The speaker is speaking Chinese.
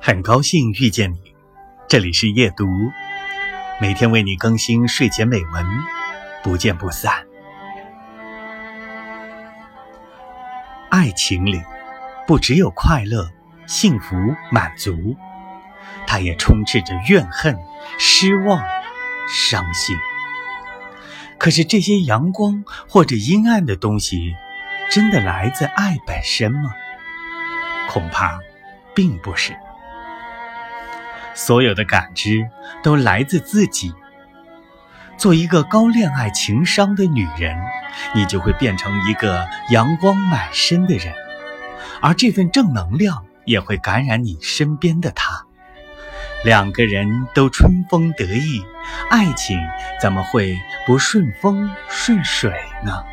很高兴遇见你，这里是夜读，每天为你更新睡前美文，不见不散。爱情里不只有快乐、幸福、满足，它也充斥着怨恨、失望、伤心。可是这些阳光或者阴暗的东西，真的来自爱本身吗？恐怕并不是。所有的感知都来自自己。做一个高恋爱情商的女人，你就会变成一个阳光满身的人，而这份正能量也会感染你身边的他。两个人都春风得意，爱情怎么会不顺风顺水呢？